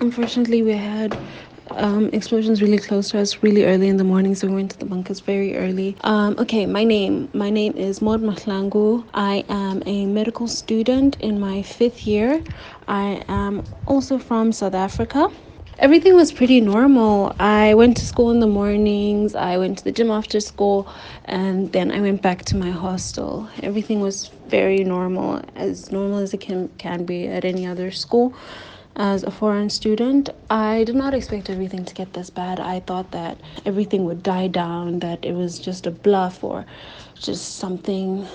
Unfortunately, we had um, explosions really close to us really early in the morning, so we went to the bunkers very early. Um, okay, my name. My name is Maud Mahlangu. I am a medical student in my fifth year. I am also from South Africa. Everything was pretty normal. I went to school in the mornings, I went to the gym after school, and then I went back to my hostel. Everything was very normal, as normal as it can, can be at any other school as a foreign student, I did not expect everything to get this bad. I thought that everything would die down, that it was just a bluff or just something,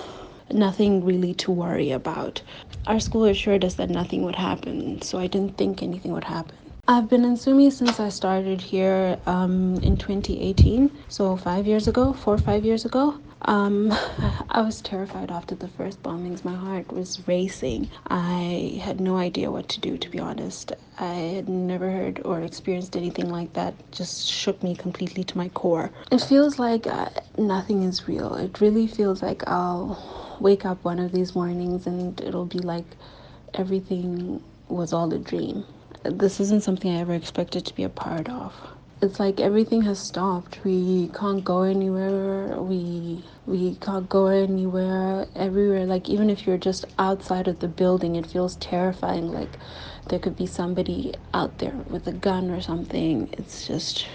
nothing really to worry about. Our school assured us that nothing would happen, so I didn't think anything would happen. I've been in Sumy since I started here um, in 2018, so five years ago, four or five years ago. Um, I was terrified after the first bombings. My heart was racing. I had no idea what to do, to be honest. I had never heard or experienced anything like that. Just shook me completely to my core. It feels like uh, nothing is real. It really feels like I'll wake up one of these mornings and it'll be like everything was all a dream. This isn't something I ever expected to be a part of it's like everything has stopped. We can't go anywhere. We we can't go anywhere. Everywhere, like even if you're just outside of the building, it feels terrifying. Like there could be somebody out there with a gun or something. It's just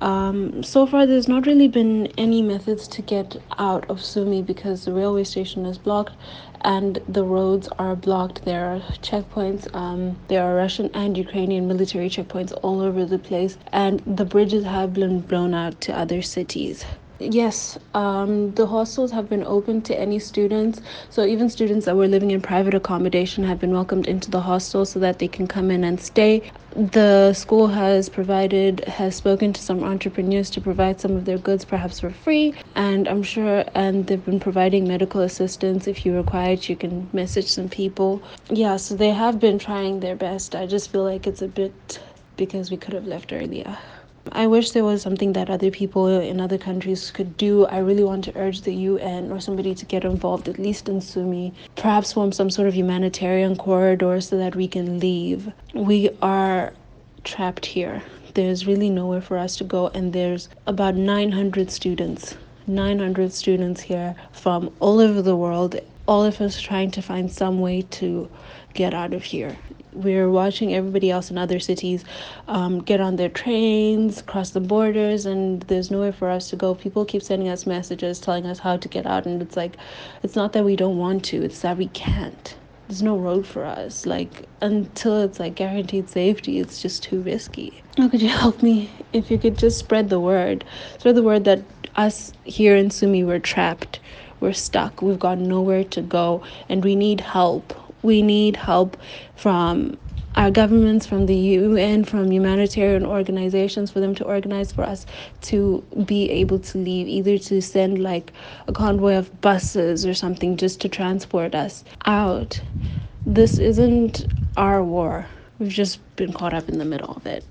um, so far, there's not really been any methods to get out of Sumy because the railway station is blocked and the roads are blocked. There are checkpoints. Um, there are Russian and Ukrainian military checkpoints all over the place, and the bridges have been blown out to other cities. Yes, um, the hostels have been open to any students. So even students that were living in private accommodation have been welcomed into the hostel so that they can come in and stay. The school has provided, has spoken to some entrepreneurs to provide some of their goods perhaps for free. And I'm sure, and they've been providing medical assistance. If you require it, you can message some people. Yeah, so they have been trying their best. I just feel like it's a bit because we could have left earlier. I wish there was something that other people in other countries could do. I really want to urge the UN or somebody to get involved, at least in Sumy, perhaps form some sort of humanitarian corridor so that we can leave. We are trapped here. There's really nowhere for us to go, and there's about 900 students. 900 students here from all over the world, all of us trying to find some way to get out of here we're watching everybody else in other cities um, get on their trains, cross the borders, and there's nowhere for us to go. People keep sending us messages telling us how to get out, and it's like, it's not that we don't want to, it's that we can't. There's no road for us. Like, until it's like guaranteed safety, it's just too risky. How could you help me? If you could just spread the word, spread the word that us here in Sumy, we're trapped, we're stuck, we've got nowhere to go, and we need help we need help from our governments, from the UN, from humanitarian organizations, for them to organize for us to be able to leave, either to send like a convoy of buses or something just to transport us out. This isn't our war. We've just been caught up in the middle of it.